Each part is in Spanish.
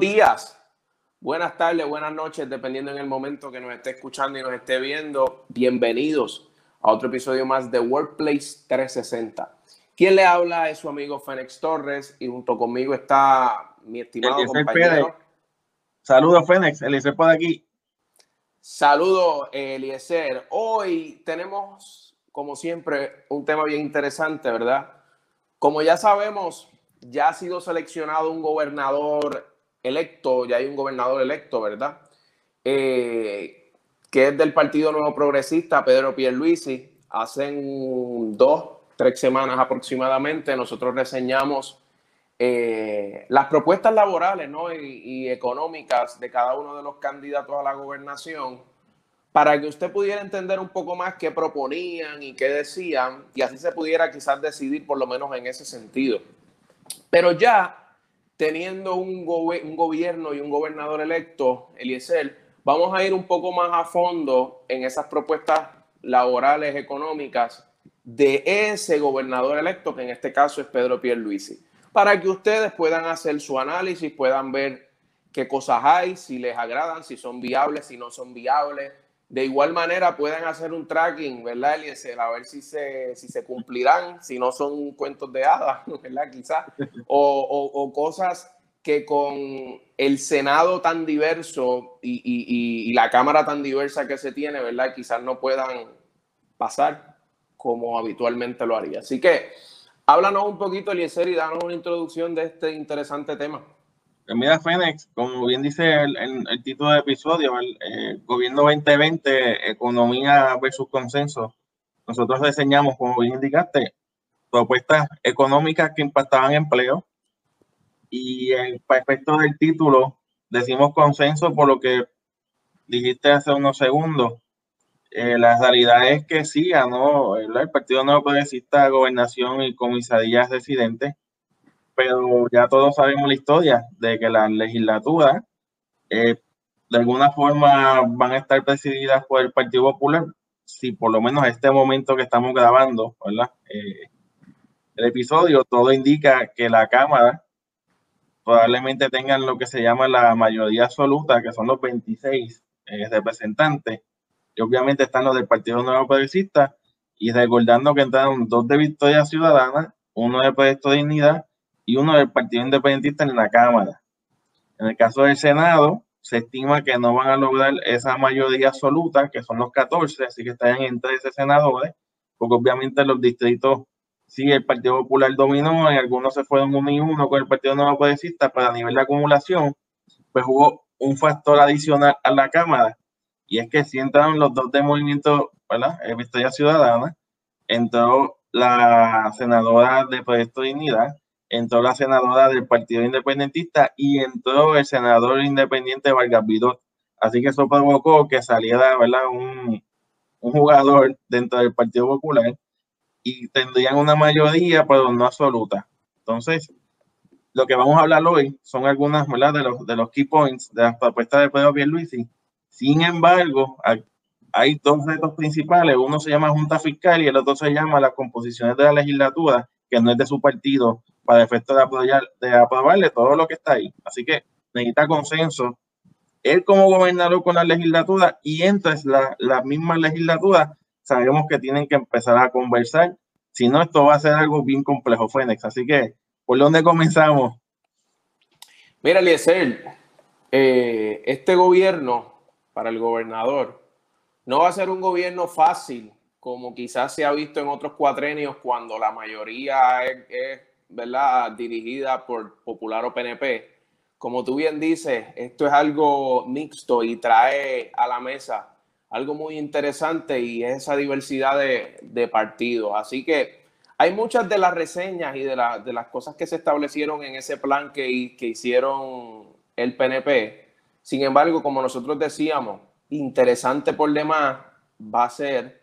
días, buenas tardes, buenas noches, dependiendo en el momento que nos esté escuchando y nos esté viendo. Bienvenidos a otro episodio más de Workplace 360. Quien le habla es su amigo Fénix Torres y junto conmigo está mi estimado compañero. Saludos, Fénix, Eliezer por aquí. Saludos, Eliezer. Hoy tenemos, como siempre, un tema bien interesante, ¿verdad? Como ya sabemos, ya ha sido seleccionado un gobernador electo, ya hay un gobernador electo, ¿verdad? Eh, que es del Partido Nuevo Progresista, Pedro Pierluisi. Hace dos, tres semanas aproximadamente, nosotros reseñamos eh, las propuestas laborales ¿no? y, y, económicas de cada uno de los candidatos a la gobernación para que usted pudiera entender un poco más qué proponían y qué decían y así se pudiera quizás decidir por lo menos en ese sentido. Pero ya teniendo un, un gobierno y un gobernador electo, Eliezer, vamos a ir un poco más a fondo en esas propuestas laborales, económicas de ese gobernador electo, que en este caso es Pedro Pierluisi, para que ustedes puedan hacer su análisis, puedan ver qué cosas hay, si les agradan, si son viables, si no son viables, de igual manera pueden hacer un tracking, ¿verdad, Eliezer? A ver si se, si se cumplirán, si no son cuentos de hadas, ¿verdad? Quizás. O, o, cosas que con el Senado tan diverso y, y, y, la Cámara tan diversa que se tiene, ¿verdad? Quizás no puedan pasar como habitualmente lo haría. Así que háblanos un poquito, Eliezer, y danos una introducción de este interesante tema. Pues mira, Fénix, como bien dice el, el, título del episodio, el, eh, Gobierno 2020, Economía versus Consenso, nosotros diseñamos, como bien indicaste, propuestas económicas que impactaban empleo y el, para efecto del título decimos consenso por lo que dijiste hace unos segundos. Eh, la realidad es que sí, ¿no? el Partido Nuevo Progresista, Gobernación y Comisarías Residentes pero ya todos sabemos la historia de que las legislaturas eh, de alguna forma van a estar presididas por el Partido Popular, si por lo menos este momento que estamos grabando, ¿verdad? Eh, el episodio, todo indica que la Cámara probablemente tengan lo que se llama la mayoría absoluta, que son los 26 eh, representantes, y obviamente están los del Partido Nuevo Progresista, y recordando que entraron dos de Victoria Ciudadana, uno de Proyecto Dignidad y uno del Partido Independentista en la Cámara. En el caso del Senado, se estima que no van a lograr esa mayoría absoluta, que son los 14, así que están en 13 senadores, porque obviamente los distritos, sí, el Partido Popular dominó, y algunos se fueron uno y uno con el Partido Nuevo Progresista, pero a nivel de acumulación, pues hubo un factor adicional a la Cámara, y es que si entraron los dos de movimiento, ¿verdad? El Victoria Ciudadana, entró la senadora de Proyecto Dignidad, entró la senadora del Partido Independentista y entró el senador independiente Vargas Vidot. Así que eso provocó que saliera ¿verdad? Un, un jugador dentro del Partido Popular y tendrían una mayoría, pero no absoluta. Entonces, lo que vamos a hablar hoy son algunas ¿verdad? De, los, de los key points de las propuestas de Pedro Pierluisi. Sin embargo, hay dos retos principales. Uno se llama Junta Fiscal y el otro se llama las composiciones de la legislatura, que no es de su partido, para efecto de, apoyar, de aprobarle todo lo que está ahí. Así que necesita consenso. Él como gobernador con la legislatura y entre la, la misma legislatura, sabemos que tienen que empezar a conversar. Si no, esto va a ser algo bien complejo, Fénix. Así que, ¿por dónde comenzamos? Mira, Eliezer, eh, este gobierno para el gobernador no va a ser un gobierno fácil, como quizás se ha visto en otros cuatrenios cuando la mayoría es ¿verdad? Dirigida por Popular o PNP. Como tú bien dices, esto es algo mixto y trae a la mesa algo muy interesante y es esa diversidad de, partidos. Así que hay muchas de las reseñas y de, de, las cosas que se establecieron en ese plan que, que hicieron el PNP. Sin embargo, como nosotros decíamos, interesante por demás va a ser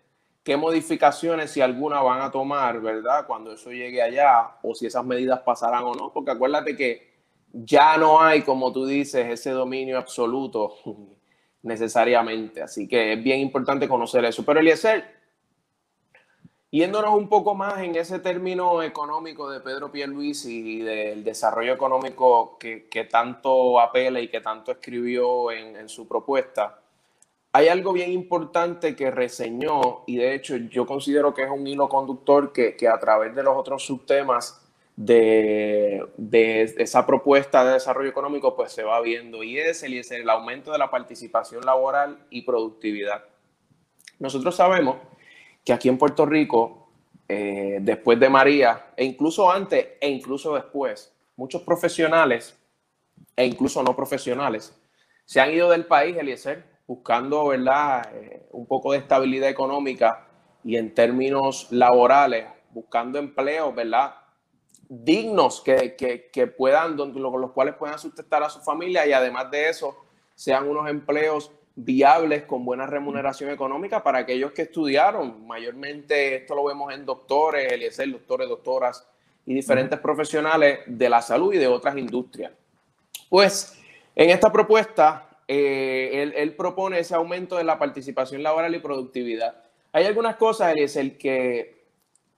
qué modificaciones, si alguna, van a tomar, ¿verdad? Cuando eso llegue allá, o si esas medidas pasarán o no, porque acuérdate que ya no hay, como tú dices, ese dominio absoluto necesariamente. Así que es bien importante conocer eso. Pero Eliezer, Yéndonos un poco más en ese término económico de Pedro Pierluisi y del desarrollo económico que, tanto apela y que tanto escribió en, su propuesta, hay algo bien importante que reseñó y de hecho yo considero que es un hilo conductor que, a través de los otros subtemas de, de, esa propuesta de desarrollo económico pues se va viendo y es el, el aumento de la participación laboral y productividad. Nosotros sabemos que aquí en Puerto Rico, eh, después de María, e incluso antes e incluso después, muchos profesionales e incluso no profesionales se han ido del país, Eliezer, buscando ¿verdad? Eh, un poco de estabilidad económica y en términos laborales, buscando empleos ¿verdad? dignos que, que, que puedan, los cuales puedan sustentar a su familia y además de eso, sean unos empleos viables con buena remuneración económica para aquellos que estudiaron. Mayormente esto lo vemos en doctores, Eliezer, doctores, doctoras y diferentes profesionales de la salud y de otras industrias. Pues en esta propuesta, eh, él, propone ese aumento de la participación laboral y productividad. Hay algunas cosas, Eliezer, que,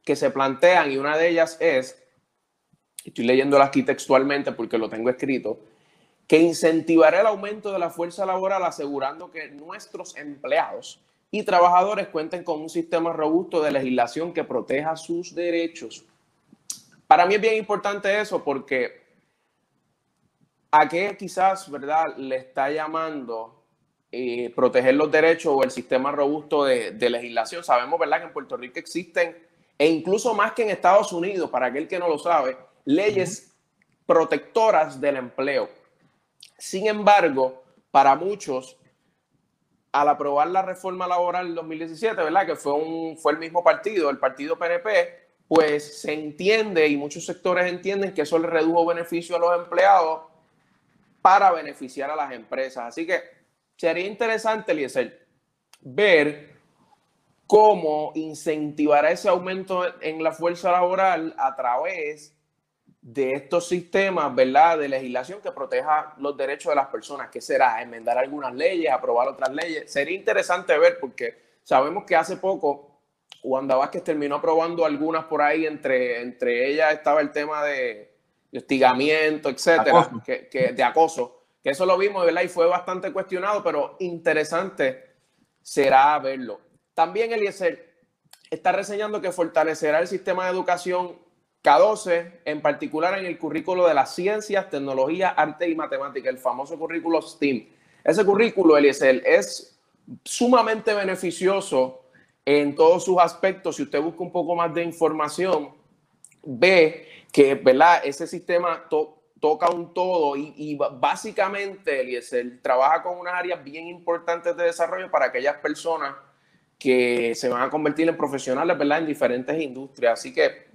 que se plantean y una de ellas es, estoy leyéndola aquí textualmente porque lo tengo escrito, que incentivará el aumento de la fuerza laboral asegurando que nuestros empleados y trabajadores cuenten con un sistema robusto de legislación que proteja sus derechos. Para mí es bien importante eso porque a qué quizás, ¿verdad?, le está llamando eh, proteger los derechos o el sistema robusto de, de, legislación. Sabemos, ¿verdad?, que en Puerto Rico existen, e incluso más que en Estados Unidos, para aquel que no lo sabe, leyes protectoras del empleo. Sin embargo, para muchos, al aprobar la reforma laboral en 2017, ¿verdad? Que fue, un, fue el mismo partido, el partido PNP, pues se entiende y muchos sectores entienden que eso le redujo beneficio a los empleados para beneficiar a las empresas. Así que sería interesante, Eliezer, ver cómo incentivar ese aumento en la fuerza laboral a través de estos sistemas, ¿verdad?, de legislación que proteja los derechos de las personas. ¿Qué será? ¿Enmendar algunas leyes, aprobar otras leyes? Sería interesante ver porque sabemos que hace poco Wanda Vázquez terminó aprobando algunas por ahí, entre, entre ellas estaba el tema de, hostigamiento, etcétera, Que, de acoso, que eso lo vimos, ¿verdad? Y fue bastante cuestionado, pero interesante será verlo. También Eliezer está reseñando que fortalecerá el sistema de educación K12, en particular en el currículo de las ciencias, tecnología, arte y matemática, el famoso currículo STEAM. Ese currículo, Eliezer, es sumamente beneficioso en todos sus aspectos. Si usted busca un poco más de información, ve que ¿verdad? ese sistema toca un todo y, y básicamente, Eliezer, trabaja con unas áreas bien importantes de desarrollo para aquellas personas que se van a convertir en profesionales ¿verdad? en diferentes industrias. Así que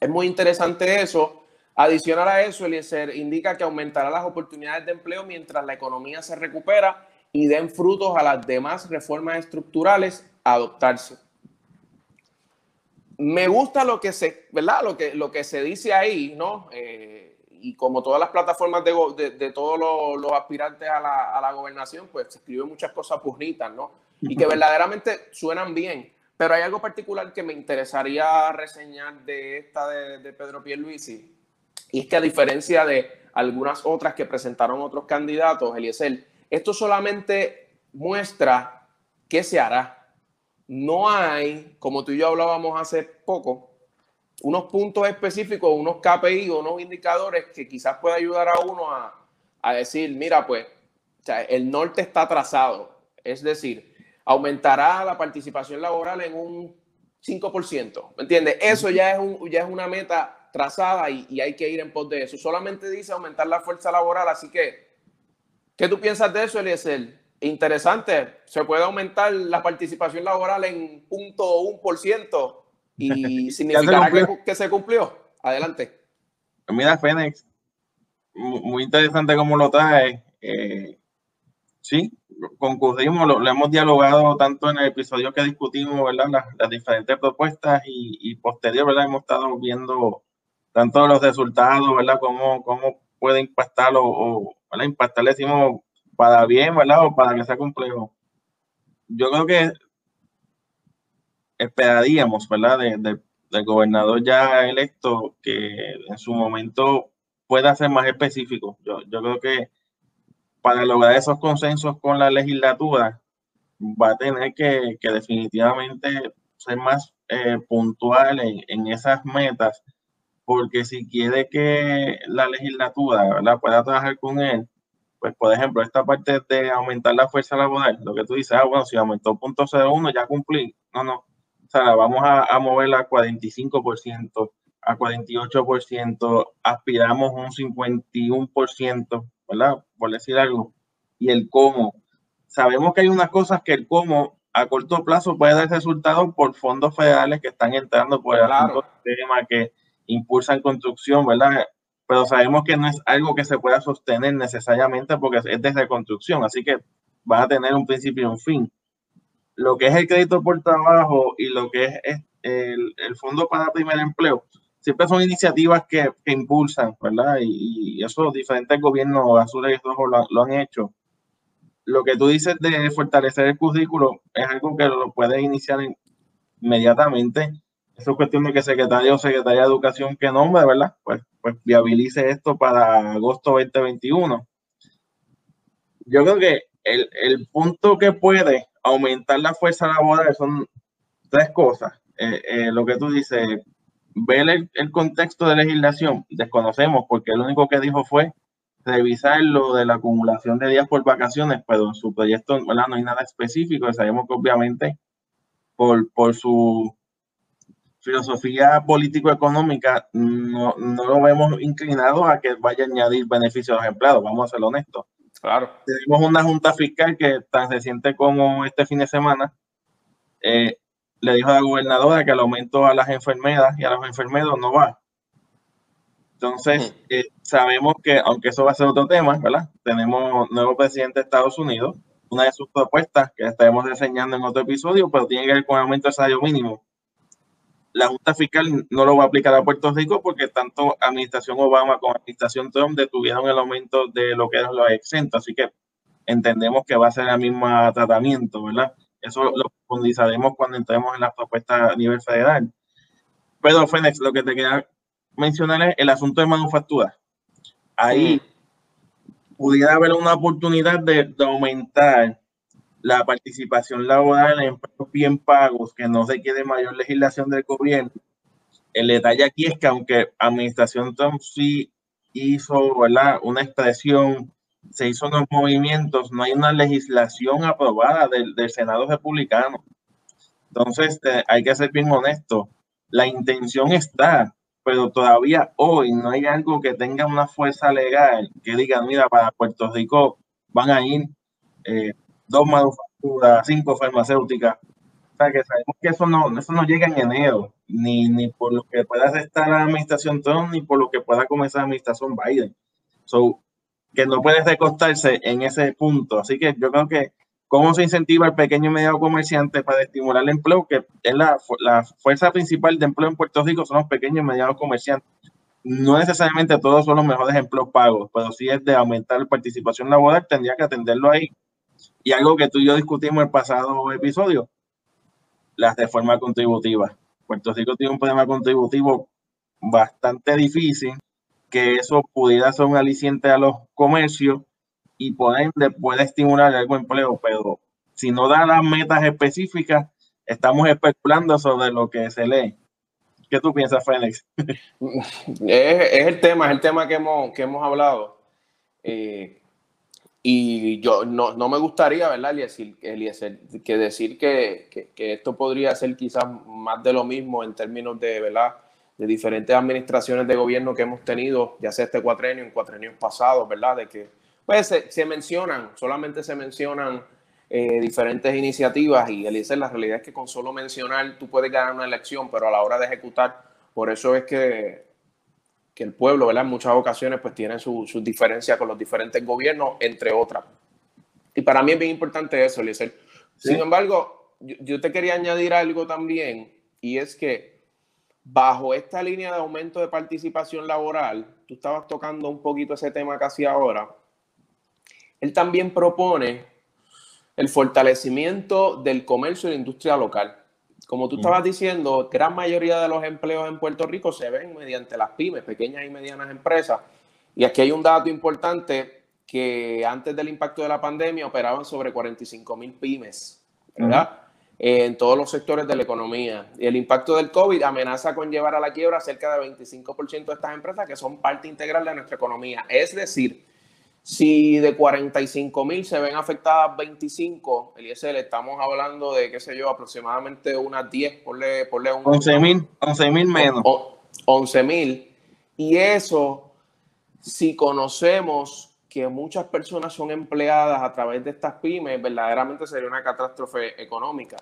es muy interesante eso. Adicional a eso, Eliezer indica que aumentará las oportunidades de empleo mientras la economía se recupera y den frutos a las demás reformas estructurales a adoptarse. Me gusta lo que se, ¿verdad? Lo que, lo que se dice ahí, ¿no? Eh, y como todas las plataformas de, de, todos los, aspirantes a la, a la, gobernación, pues se escriben muchas cosas bonitas, ¿no? Y que verdaderamente suenan bien. Pero hay algo particular que me interesaría reseñar de esta de, de Pedro Pierluisi, y es que a diferencia de algunas otras que presentaron otros candidatos, Eliezer, esto solamente muestra qué se hará. No hay, como tú y yo hablábamos hace poco, unos puntos específicos, unos KPI o unos indicadores que quizás pueda ayudar a uno a, a decir, mira, pues, el norte está trazado. Es decir, aumentará la participación laboral en un 5%. ¿Me entiendes? Eso ya es, un, ya es una meta trazada y, hay que ir en pos de eso. Solamente dice aumentar la fuerza laboral, así que, ¿qué tú piensas de eso, Eliezer? Interesante, se puede aumentar la participación laboral en punto un por ciento y significará que, se cumplió. Adelante. Mira, Fénix, muy interesante cómo lo trae. Eh, sí, concurrimos, lo, hemos dialogado tanto en el episodio que discutimos, ¿verdad? Las, diferentes propuestas y, y, posterior, ¿verdad? Hemos estado viendo tanto los resultados, ¿verdad? Cómo, cómo puede impactar o, ¿verdad? Impactar, decimos, para bien, ¿verdad? O para que sea complejo. Yo creo que esperaríamos, ¿verdad? del gobernador ya electo que en su momento pueda ser más específico. Yo, yo creo que para lograr esos consensos con la legislatura va a tener que, definitivamente ser más eh, puntual en, esas metas, porque si quiere que la legislatura ¿verdad? pueda trabajar con él, pues por ejemplo, esta parte de aumentar la fuerza laboral, lo que tú dices, ah, bueno, si aumentó punto 01 ya cumplí. No, no. O sea, vamos a, a moverla a 45%, a 48%, aspiramos un 51%, ¿verdad? Por decir algo. Y el cómo. Sabemos que hay unas cosas que el cómo a corto plazo puede dar resultados por fondos federales que están entrando por el tema que impulsan construcción, ¿verdad? Pero sabemos que no es algo que se pueda sostener necesariamente porque es de reconstrucción, así que va a tener un principio y un fin. Lo que es el crédito por trabajo y lo que es, el, el, Fondo para Primer Empleo, siempre son iniciativas que, que impulsan, ¿verdad? Y, y, eso diferentes gobiernos azules y rojos lo, lo, han hecho. Lo que tú dices de fortalecer el currículo es algo que lo puedes iniciar inmediatamente eso es cuestión de que secretario o secretaria de educación que nombre, ¿verdad? Pues, pues viabilice esto para agosto 2021. Yo creo que el, el punto que puede aumentar la fuerza laboral son tres cosas. Eh, eh, lo que tú dices, ver el, el, contexto de legislación, desconocemos porque lo único que dijo fue revisar lo de la acumulación de días por vacaciones, pero en su proyecto ¿verdad? no hay nada específico. Sabemos que obviamente por, por su filosofía político-económica no, no, lo vemos inclinado a que vaya a añadir beneficios a los empleados, vamos a ser honestos. Claro. Tenemos una junta fiscal que tan reciente como este fin de semana eh, le dijo a la gobernadora que el aumento a las enfermeras y a los enfermeros no va. Entonces, eh, sabemos que, aunque eso va a ser otro tema, ¿verdad? Tenemos nuevo presidente de Estados Unidos. Una de sus propuestas que estaremos enseñando en otro episodio, pero tiene que ver con el aumento del salario mínimo la Junta Fiscal no lo va a aplicar a Puerto Rico porque tanto administración Obama como administración Trump detuvieron el aumento de lo que eran los exentos, así que entendemos que va a ser el mismo tratamiento, ¿verdad? Eso lo profundizaremos cuando entremos en las propuestas a nivel federal. Pero, Fénix, lo que te quería mencionar es el asunto de manufactura. Ahí pudiera haber una oportunidad de, de aumentar la participación laboral en empleos bien pagos, que no se quede mayor legislación del gobierno. El detalle aquí es que aunque Administración Trump sí hizo ¿verdad? una expresión, se hizo unos movimientos, no hay una legislación aprobada del, del Senado republicano. Entonces, eh, hay que ser bien honesto. La intención está, pero todavía hoy no hay algo que tenga una fuerza legal que diga, mira, para Puerto Rico van a ir eh, dos manufacturas, cinco farmacéuticas. O sea, que sabemos que eso no, eso no llega en enero, ni, ni por lo que pueda estar la administración Trump, ni por lo que pueda comenzar la administración Biden. So, que no puede recostarse en ese punto. Así que yo creo que cómo se incentiva al pequeño y mediano comerciante para estimular el empleo, que es la, la fuerza principal de empleo en Puerto Rico, son los pequeños y medianos comerciantes. No necesariamente todos son los mejores empleos pagos, pero si es de aumentar la participación laboral, tendría que atenderlo ahí y algo que tú y yo discutimos en el pasado episodio, la reforma contributiva. Puerto Rico tiene un problema contributivo bastante difícil, que eso pudiera ser un aliciente a los comercios y por ende puede estimular algo empleo, pero si no da las metas específicas, estamos especulando sobre lo que se lee. ¿Qué tú piensas, Fénix? Es, es, el tema, es el tema que hemos, que hemos hablado. Eh, y yo no, no me gustaría, ¿verdad, Eliezer, que decir que, que, esto podría ser quizás más de lo mismo en términos de, ¿verdad? de diferentes administraciones de gobierno que hemos tenido, ya sea este cuatrenio, en cuatrenios pasados, ¿verdad? De que pues se, se mencionan, solamente se mencionan eh, diferentes iniciativas y Eliezer, la realidad es que con solo mencionar tú puedes ganar una elección, pero a la hora de ejecutar, por eso es que que el pueblo, ¿verdad? En muchas ocasiones, pues tiene sus su diferencias con los diferentes gobiernos, entre otras. Y para mí es bien importante eso, Eliezer. Sin embargo, yo, yo, te quería añadir algo también, y es que bajo esta línea de aumento de participación laboral, tú estabas tocando un poquito ese tema casi ahora, él también propone el fortalecimiento del comercio y la industria local como tú estabas diciendo, gran mayoría de los empleos en Puerto Rico se ven mediante las pymes, pequeñas y medianas empresas. Y aquí hay un dato importante que antes del impacto de la pandemia operaban sobre 45 mil pymes, ¿verdad? en todos los sectores de la economía. Y el impacto del COVID amenaza con llevar a la quiebra cerca de 25% de estas empresas que son parte integral de nuestra economía. Es decir, si de 45 mil se ven afectadas 25, Eliezer, estamos hablando de, qué sé yo, aproximadamente unas 10, ponle, ponle un... 11 mil, 11 mil menos. 11 mil. Y eso, si conocemos que muchas personas son empleadas a través de estas pymes, verdaderamente sería una catástrofe económica.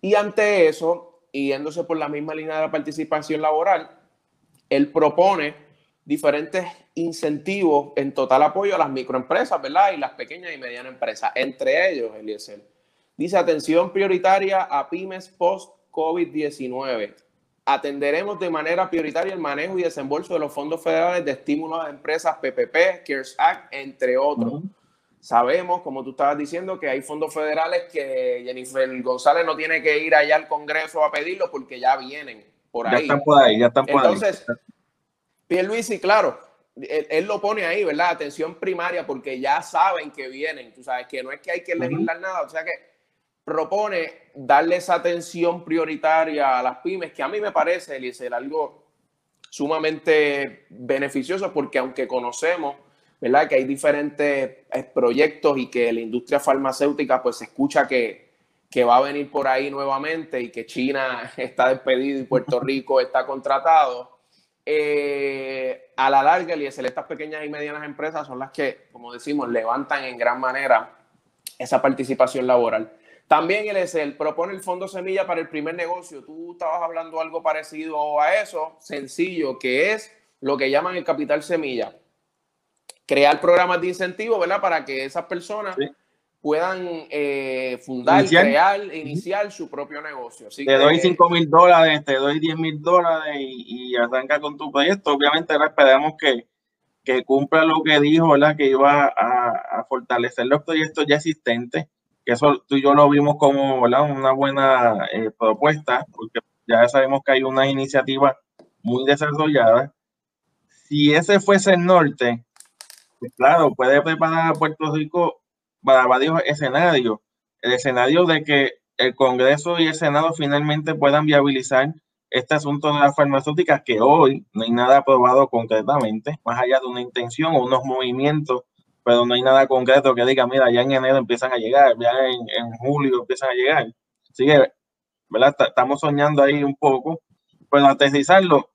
Y ante eso, yéndose por la misma línea de la participación laboral, él propone diferentes incentivos en total apoyo a las microempresas, ¿verdad? Y las pequeñas y medianas empresas. Entre ellos, Eliezer, dice atención prioritaria a pymes post-COVID-19. Atenderemos de manera prioritaria el manejo y desembolso de los fondos federales de estímulo a empresas PPP, CARES Act, entre otros. Sabemos, como tú estabas diciendo, que hay fondos federales que Jennifer González no tiene que ir allá al Congreso a pedirlo porque ya vienen por ahí. Ya están por ahí, ya están por Entonces, Luis y claro, él, lo pone ahí, ¿verdad? Atención primaria porque ya saben que vienen, tú sabes, que no es que hay que legislar nada, o sea que propone darle esa atención prioritaria a las pymes, que a mí me parece, Eliezer, algo sumamente beneficioso porque aunque conocemos ¿verdad? Que hay diferentes eh, proyectos y que la industria farmacéutica pues se escucha que, que va a venir por ahí nuevamente y que China está despedido y Puerto Rico está contratado. Eh, a la larga, Eliezer, estas pequeñas y medianas empresas son las que, como decimos, levantan en gran manera esa participación laboral. También el propone el Fondo Semilla para el primer negocio. Tú estabas hablando algo parecido a eso, sencillo, que es lo que llaman el capital semilla crear programas de incentivo, ¿verdad? Para que esas personas puedan eh, fundar, crear, iniciar su propio negocio. te doy 5 mil dólares, te doy 10 mil dólares y, arranca con tu proyecto. Obviamente ahora esperamos que, que cumpla lo que dijo, ¿verdad? Que iba a, fortalecer los proyectos ya existentes, que eso tú y yo lo vimos como ¿verdad? una buena eh, propuesta, porque ya sabemos que hay unas iniciativas muy desarrolladas. Si ese fuese el norte, pues claro, puede preparar a Puerto Rico para varios escenarios. El escenario de que el Congreso y el Senado finalmente puedan viabilizar este asunto de las farmacéuticas, que hoy no hay nada aprobado concretamente, más allá de una intención o unos movimientos, pero no hay nada concreto que diga, mira, ya en enero empiezan a llegar, ya en, julio empiezan a llegar. Así que, ¿verdad? Estamos soñando ahí un poco, pero aterrizarlo,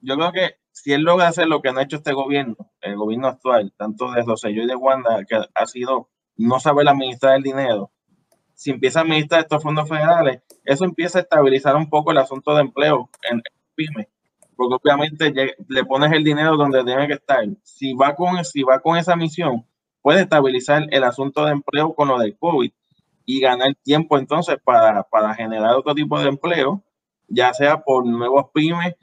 yo creo que si él logra hacer lo que ha hecho este gobierno, el gobierno actual, tanto de Rosselló y de Wanda, que ha sido no saber administrar el dinero, si empieza a administrar estos fondos federales, eso empieza a estabilizar un poco el asunto de empleo en PYME, porque obviamente le pones el dinero donde tiene que estar. Si va con, si va con esa misión, puede estabilizar el asunto de empleo con lo del COVID y ganar tiempo entonces para, para generar otro tipo de empleo, ya sea por nuevos pymes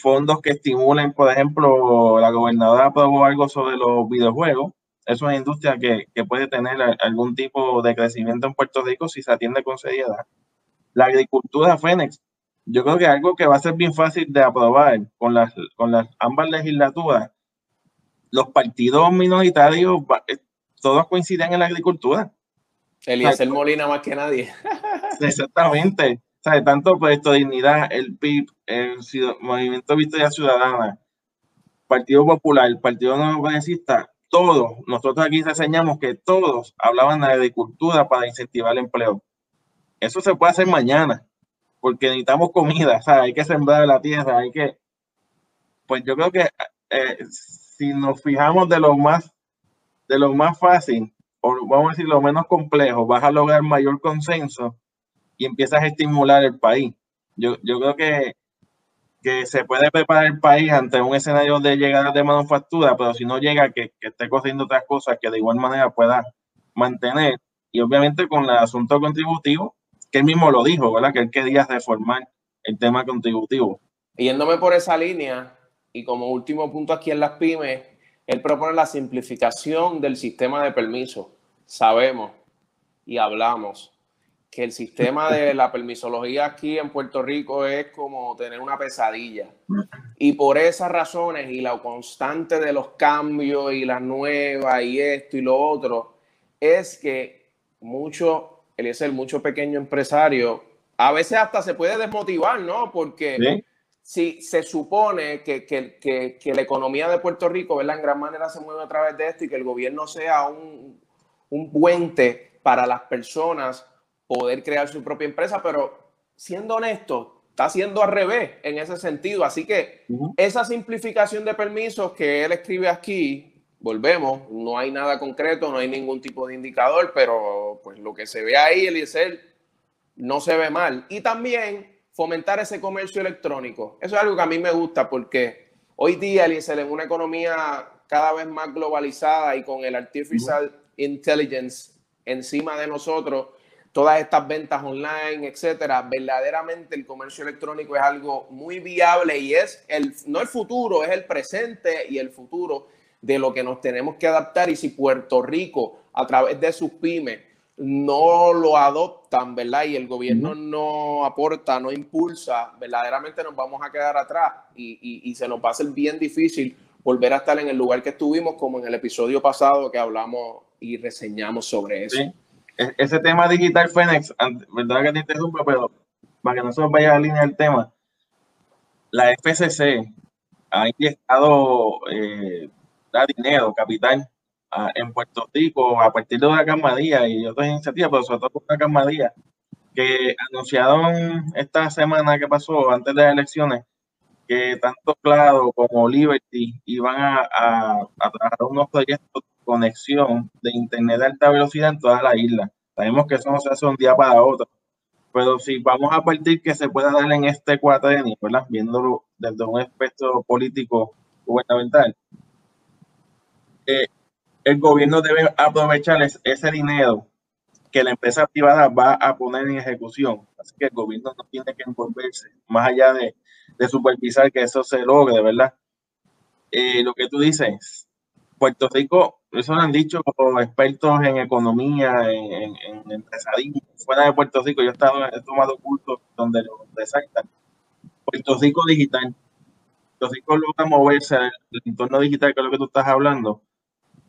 fondos que estimulen, por ejemplo, la gobernadora aprobó algo sobre los videojuegos. Es una industria que, que, puede tener algún tipo de crecimiento en Puerto Rico si se atiende con seriedad. La agricultura, Fénix, yo creo que algo que va a ser bien fácil de aprobar con las, con las ambas legislaturas. Los partidos minoritarios, eh, todos coinciden en la agricultura. Eliezer Molina más que nadie. Exactamente sea, tanto Proyecto Dignidad, el PIB, el Movimiento Victoria Ciudadana, Partido Popular, el Partido No Progresista, todos, nosotros aquí reseñamos que todos hablaban de agricultura para incentivar el empleo. Eso se puede hacer mañana, porque necesitamos comida, o sea, hay que sembrar la tierra, hay que... Pues yo creo que eh, si nos fijamos de lo más, de lo más fácil, o vamos a decir lo menos complejo, vas a lograr mayor consenso y empiezas a estimular el país. Yo, yo creo que, que se puede preparar el país ante un escenario de llegada de manufactura, pero si no llega, que, que esté corriendo otras cosas que de igual manera pueda mantener. Y obviamente con el asunto contributivo, que él mismo lo dijo, ¿verdad? Que él quería reformar el tema contributivo. Yéndome por esa línea, y como último punto aquí en las pymes, él propone la simplificación del sistema de permisos. Sabemos y hablamos que el sistema de la permisología aquí en Puerto Rico es como tener una pesadilla. Y por esas razones y la constante de los cambios y las nuevas y esto y lo otro, es que mucho, el mucho pequeño empresario, a veces hasta se puede desmotivar, ¿no? Porque si se supone que, que, que, la economía de Puerto Rico, ¿verdad? En gran manera se mueve a través de esto y que el gobierno sea un, un puente para las personas poder crear su propia empresa, pero siendo honesto, está haciendo al revés en ese sentido. Así que esa simplificación de permisos que él escribe aquí, volvemos, no hay nada concreto, no hay ningún tipo de indicador, pero pues lo que se ve ahí, Eliezer, no se ve mal. Y también fomentar ese comercio electrónico. Eso es algo que a mí me gusta porque hoy día, Eliezer, en una economía cada vez más globalizada y con el artificial intelligence encima de nosotros, todas estas ventas online, etcétera, verdaderamente el comercio electrónico es algo muy viable y es el, no el futuro, es el presente y el futuro de lo que nos tenemos que adaptar. Y si Puerto Rico, a través de sus pymes, no lo adoptan, ¿verdad? Y el gobierno no aporta, no impulsa, verdaderamente nos vamos a quedar atrás y, y, se nos va a hacer bien difícil volver a estar en el lugar que estuvimos, como en el episodio pasado que hablamos y reseñamos sobre eso. E-, ese tema digital, Fénix, verdad que te interrumpa, pero para que no se nos vaya a línea el tema, la FCC ha inyectado eh, dinero, capital, en Puerto Rico a partir de una camadía y otras iniciativas, pero sobre todo una camadía que anunciaron esta semana que pasó antes de las elecciones que tanto Claro como Liberty iban a, a, a trabajar unos proyectos conexión de internet de alta velocidad en toda la isla. Sabemos que eso no se hace un día para otro, pero si vamos a partir que se pueda dar en este cuatrenio, ¿verdad? Viéndolo desde un aspecto político gubernamental, eh, el gobierno debe aprovechar ese dinero que la empresa privada va a poner en ejecución. Así que el gobierno no tiene que envolverse, más allá de, de supervisar que eso se logre, ¿verdad? Eh, lo que tú dices, Puerto Rico, eso lo han dicho expertos en economía, en, en, empresarismo, fuera de Puerto Rico, yo he, estado, he tomado cursos donde lo resaltan. Puerto Rico digital. Puerto Rico logra moverse el entorno digital, que es lo que tú estás hablando,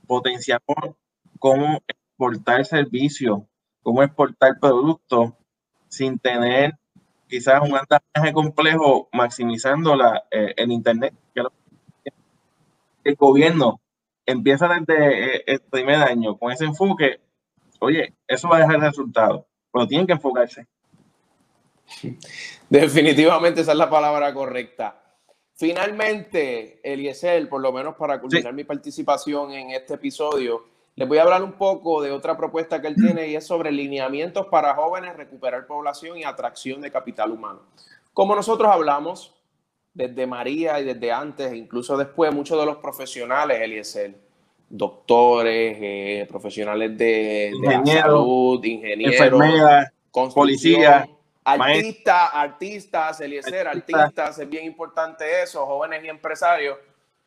potenciamos cómo exportar servicios, cómo exportar productos sin tener quizás un andamiaje complejo maximizando la, eh, el Internet. el gobierno empieza desde eh, el primer año con ese enfoque, oye, eso va a dejar resultados, pero tienen que enfocarse. Definitivamente esa es la palabra correcta. Finalmente, Eliezer, por lo menos para culminar mi participación en este episodio, les voy a hablar un poco de otra propuesta que él tiene y es sobre lineamientos para jóvenes, recuperar población y atracción de capital humano. Como nosotros hablamos, desde María y desde antes, incluso después, muchos de los profesionales, Eliezer, doctores, eh, profesionales de, salud, ingenieros, policías, artistas, artistas, Eliezer, artistas, es bien importante eso, jóvenes y empresarios,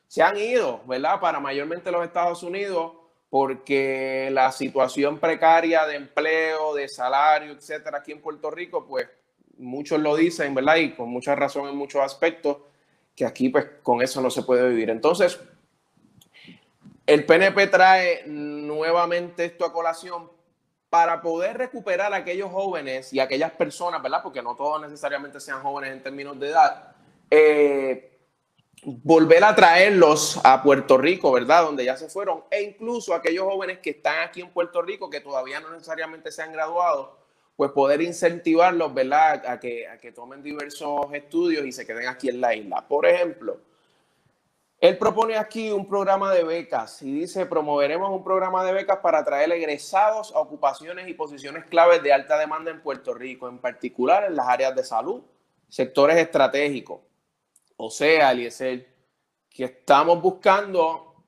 se han ido, ¿verdad? Para mayormente los Estados Unidos, porque la situación precaria de empleo, de salario, etcétera, aquí en Puerto Rico, pues muchos lo dicen, ¿verdad? Y con mucha razón en muchos aspectos, que aquí pues con eso no se puede vivir. Entonces, el PNP trae nuevamente esto a colación para poder recuperar a aquellos jóvenes y aquellas personas, ¿verdad? Porque no todos necesariamente sean jóvenes en términos de edad, eh, volver a traerlos a Puerto Rico, ¿verdad? Donde ya se fueron, e incluso aquellos jóvenes que están aquí en Puerto Rico, que todavía no necesariamente se han graduado, pues poder incentivarlos, ¿verdad? A que, tomen diversos estudios y se queden aquí en la isla. Por ejemplo, él propone aquí un programa de becas y dice, promoveremos un programa de becas para atraer egresados a ocupaciones y posiciones claves de alta demanda en Puerto Rico, en particular en las áreas de salud, sectores estratégicos. O sea, Eliezer, que estamos buscando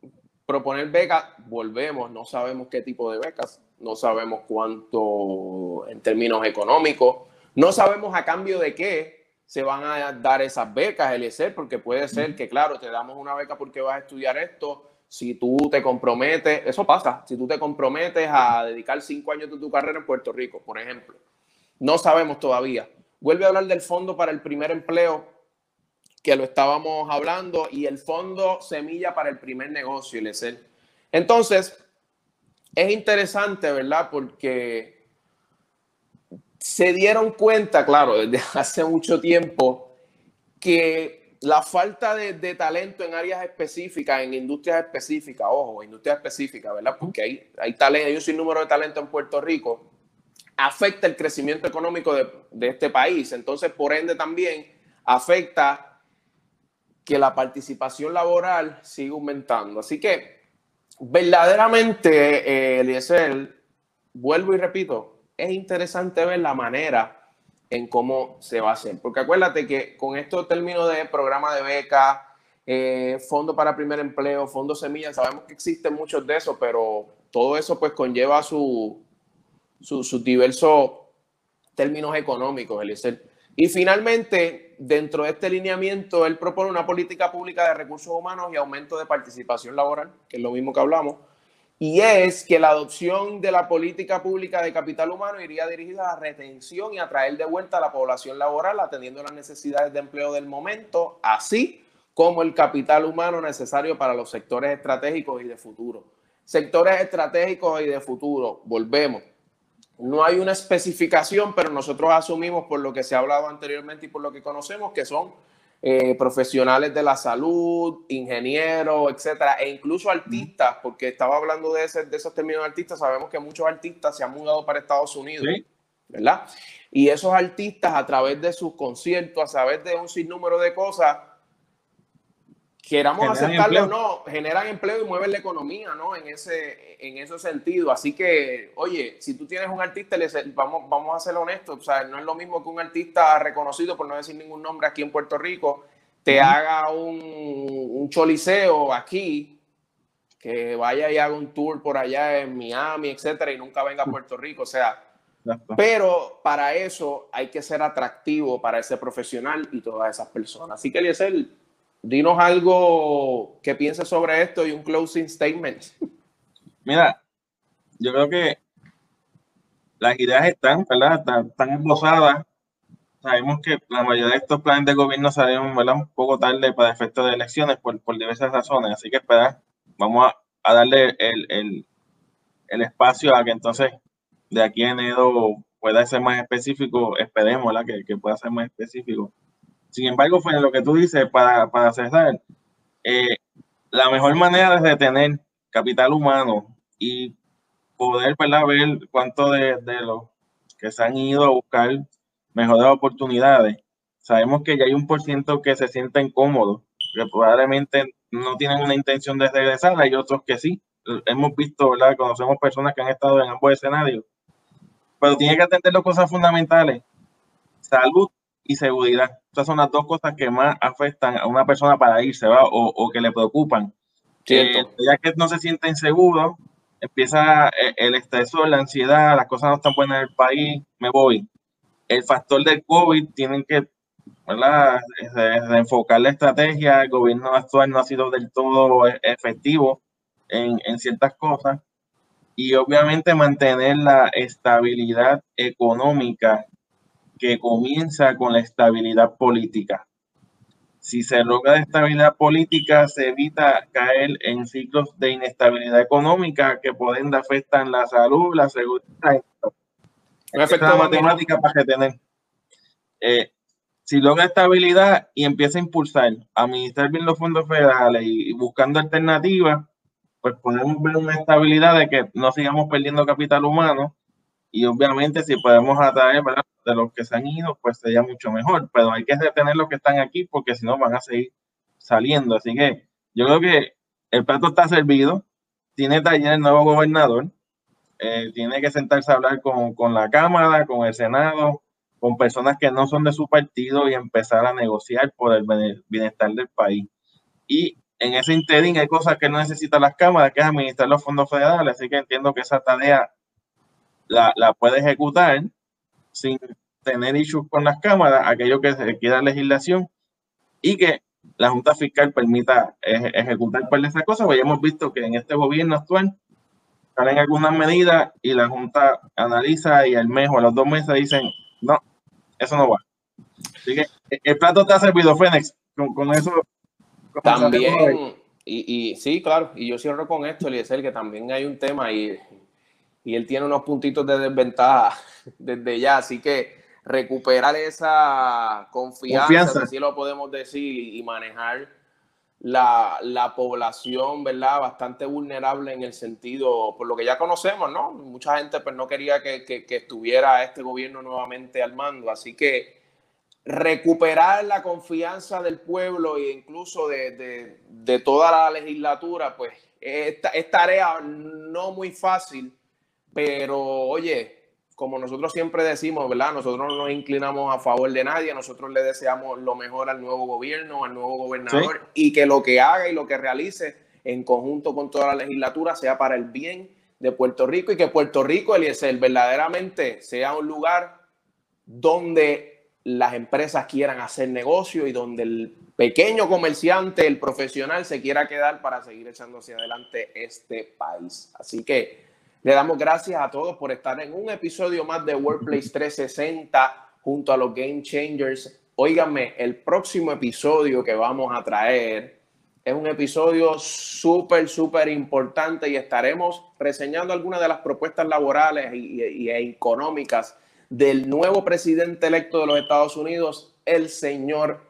proponer becas, volvemos, no sabemos qué tipo de becas, no sabemos cuánto en términos económicos, no sabemos a cambio de qué se van a dar esas becas, Eliezer, porque puede ser que, claro, te damos una beca porque vas a estudiar esto, si tú te comprometes, eso pasa, si tú te comprometes a dedicar cinco años de tu carrera en Puerto Rico, por ejemplo, No sabemos todavía. Vuelve a hablar del fondo para el primer empleo, que lo estábamos hablando, y el fondo semilla para el primer negocio, Entonces, es interesante, ¿verdad? Porque se dieron cuenta, claro, desde hace mucho tiempo, que la falta de, talento en áreas específicas, en industrias específicas, ojo, industrias específicas, ¿verdad? Porque hay, hay talento, hay un sinnúmero de talento en Puerto Rico, afecta el crecimiento económico de, de este país. Entonces, por ende, también afecta que la participación laboral siga aumentando. Así que verdaderamente, eh, Eliezer, vuelvo y repito, es interesante ver la manera en cómo se va a hacer. Porque acuérdate que con estos términos de programa de beca, eh, fondo para primer empleo, fondo semilla, sabemos que existen muchos de esos, pero todo eso pues conlleva sus su, diversos términos económicos, Eliezer. Y finalmente, dentro de este lineamiento, él propone una política pública de recursos humanos y aumento de participación laboral, que es lo mismo que hablamos, y es que la adopción de la política pública de capital humano iría dirigida a la retención y a traer de vuelta a la población laboral, atendiendo las necesidades de empleo del momento, así como el capital humano necesario para los sectores estratégicos y de futuro. Sectores estratégicos y de futuro, volvemos no hay una especificación, pero nosotros asumimos por lo que se ha hablado anteriormente y por lo que conocemos que son eh, profesionales de la salud, ingenieros, etcétera, e incluso artistas, porque estaba hablando de, ese, de esos términos de artistas, sabemos que muchos artistas se han mudado para Estados Unidos, ¿verdad? Y esos artistas a través de sus conciertos, a través de un sinnúmero de cosas, queramos aceptarlo o no, generan empleo y mueven la economía, ¿no? En ese, en ese sentido. Así que, oye, si tú tienes un artista, vamos, vamos a ser honestos, o sea, no es lo mismo que un artista reconocido, por no decir ningún nombre aquí en Puerto Rico, te haga un, un choliseo aquí, que vaya y haga un tour por allá en Miami, etcétera, y nunca venga a Puerto Rico. O sea, pero para eso hay que ser atractivo para ese profesional y todas esas personas. Así que, Eliezer, dinos algo que pienses sobre esto y un closing statement. Mira, yo creo que las ideas están, ¿verdad? Están, esbozadas. Sabemos que la mayoría de estos planes de gobierno salieron ¿verdad? un poco tarde para efectos de elecciones por, diversas razones. Así que espera, vamos a, darle el, espacio a que entonces de aquí en enero pueda ser más específico, esperemos ¿verdad? Que, que pueda ser más específico sin embargo, fue lo que tú dices para, para César, eh, la mejor manera de retener capital humano y poder ver cuánto de, los que se han ido a buscar mejores oportunidades. Sabemos que ya hay un por ciento que se sienten cómodos, que probablemente no tienen una intención de regresar, hay otros que sí. Hemos visto, ¿verdad? Conocemos personas que han estado en ambos escenarios. Pero tiene que atender las cosas fundamentales. Salud y seguridad. Estas son las dos cosas que más afectan a una persona para irse, ¿va? O, que le preocupan. Eh, ya que no se siente inseguro, empieza eh, el, estresor, la ansiedad, las cosas no están buenas en el país, me voy. El factor del COVID, tienen que ¿verdad? enfocar la estrategia, el gobierno actual no ha sido del todo e, efectivo en, en ciertas cosas y obviamente mantener la estabilidad económica que comienza con la estabilidad política. Si se logra la estabilidad política, se evita caer en ciclos de inestabilidad económica que pueden afectar la salud, la seguridad. Un efecto matemática para que tener. Eh, si logra estabilidad y empieza a impulsar, a administrar bien los fondos federales y, buscando alternativas, pues podemos ver una estabilidad de que no sigamos perdiendo capital humano y obviamente si podemos atraer de los que se han ido, pues sería mucho mejor, pero hay que retener los que están aquí porque si no van a seguir saliendo. Así que yo creo que el plato está servido, tiene taller el nuevo gobernador, eh, tiene que sentarse a hablar con, con la Cámara, con el Senado, con personas que no son de su partido y empezar a negociar por el bienestar del país. Y en ese interín hay cosas que no necesitan las cámaras, que es administrar los fondos federales, así que entiendo que esa tarea la, la puede ejecutar sin tener issues con las cámaras, aquello que se requiera legislación y que la Junta Fiscal permita ejecutar par de esas cosas, porque ya hemos visto que en este gobierno actual salen algunas medidas y la Junta analiza y al mes o a los dos meses dicen No, eso no va. Así que el plato ha servido, Fénix. Con, eso. también, y, y, sí, claro, y yo cierro con esto, Eliezer, que también hay un tema y, y él tiene unos puntitos de desventaja desde ya, así que recuperar esa confianza, así lo podemos decir, y manejar la, la, población, ¿verdad? Bastante vulnerable en el sentido, por lo que ya conocemos, ¿no? Mucha gente pues no quería que, que, que estuviera este gobierno nuevamente al mando, así que recuperar la confianza del pueblo e incluso de, de, de toda la legislatura, pues es, es tarea no muy fácil, pero oye, como nosotros siempre decimos, ¿verdad? Nosotros no nos inclinamos a favor de nadie, nosotros le deseamos lo mejor al nuevo gobierno, al nuevo gobernador, y que lo que haga y lo que realice en conjunto con toda la legislatura sea para el bien de Puerto Rico y que Puerto Rico, Eliezer, verdaderamente sea un lugar donde las empresas quieran hacer negocio y donde el pequeño comerciante, el profesional, se quiera quedar para seguir echando hacia adelante este país. Así que le damos gracias a todos por estar en un episodio más de Workplace 360 junto a los Game Changers. Óiganme, el próximo episodio que vamos a traer es un episodio súper, súper importante y estaremos reseñando algunas de las propuestas laborales y, económicas del nuevo presidente electo de los Estados Unidos, el señor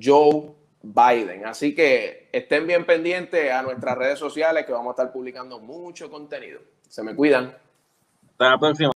Joe Biden. Así que estén bien pendientes a nuestras redes sociales que vamos a estar publicando mucho contenido. Se me cuidan. Hasta la próxima.